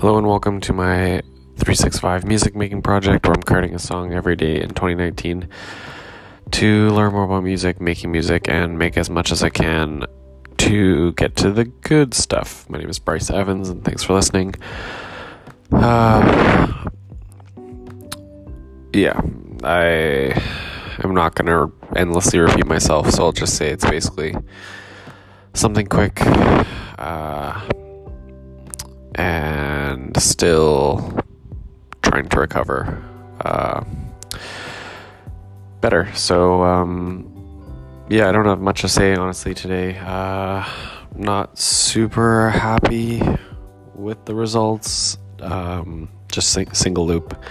Hello and welcome to my 365 music making project where I'm creating a song every day in 2019 to learn more about music, making music, and make as much as I can to get to the good stuff. My name is Bryce Evans and thanks for listening. Uh, yeah, I am not going to endlessly repeat myself, so I'll just say it's basically something quick. Uh, and still trying to recover uh, better. So, um, yeah, I don't have much to say honestly today. Uh, not super happy with the results. Um, just sing- single loop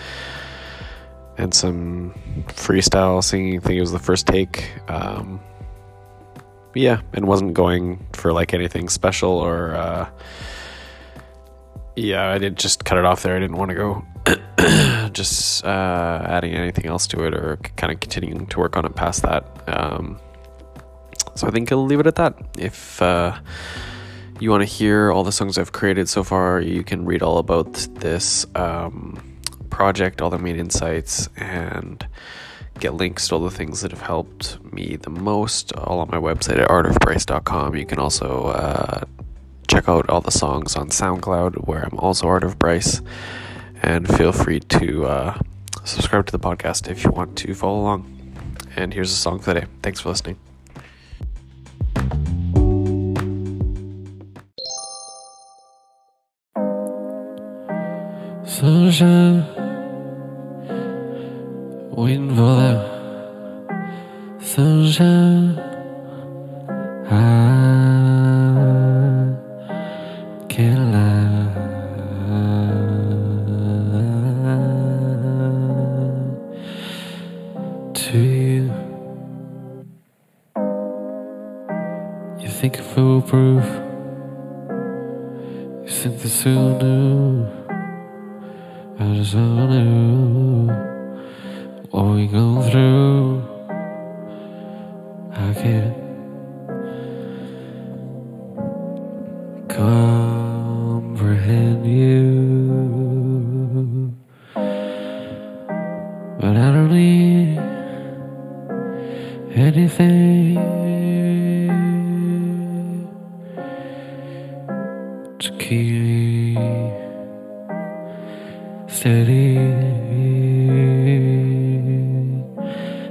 and some freestyle singing. I think it was the first take. Um, yeah, and wasn't going for like anything special or. Uh, yeah, I did just cut it off there. I didn't want to go just uh, adding anything else to it or kind of continuing to work on it past that. Um, so I think I'll leave it at that. If uh, you want to hear all the songs I've created so far, you can read all about this um, project, all the main insights, and get links to all the things that have helped me the most all on my website at artofbryce.com. You can also uh, check out all the songs on SoundCloud, where I'm also Art of Bryce. And feel free to uh, subscribe to the podcast if you want to follow along. And here's a song for the day. Thanks for listening. Sunshine, waiting for the sunshine. I This will do. I just wanna know what we go through. I can't comprehend you, but I don't need anything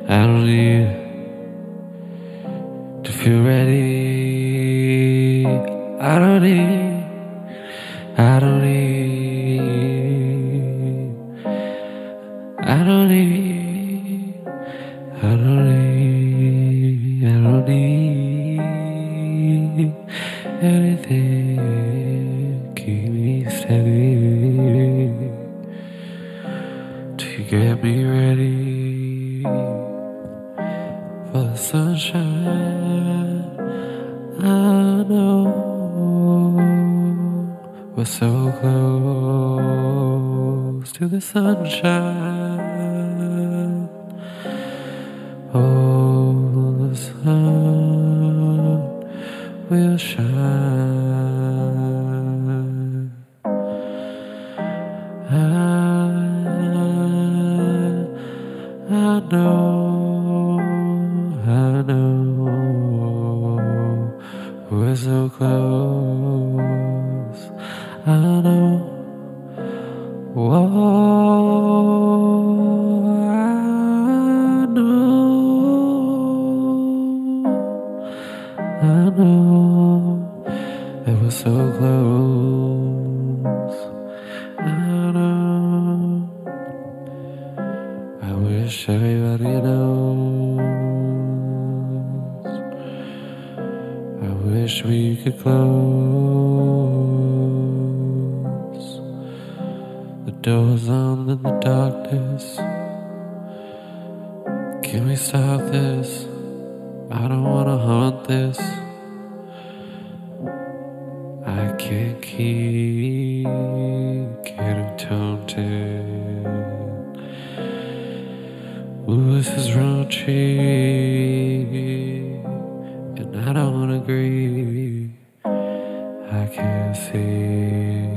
I don't need to feel ready. I don't need, I don't need, I don't need, I don't need, I don't need anything. Keep me steady get me ready for the sunshine. I know we're so close to the sunshine. Oh, the sun will shine. Know, I know, we're so close. I know, whoa, I know, I know that we're so close. I wish we could close the doors on in the darkness. Can we stop this? I don't wanna haunt this. I can't keep getting taunted. tree, and I don't agree. I can't see.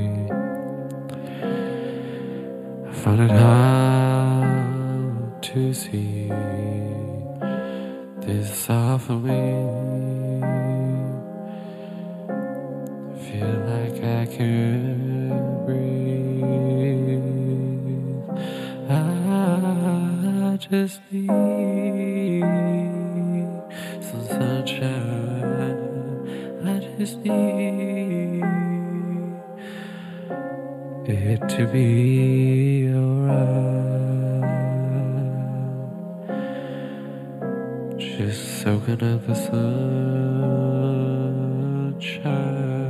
I find it hard to see this all for me. I feel like I can't breathe. I just need. I just need it to be alright. Just soaking up the sunshine.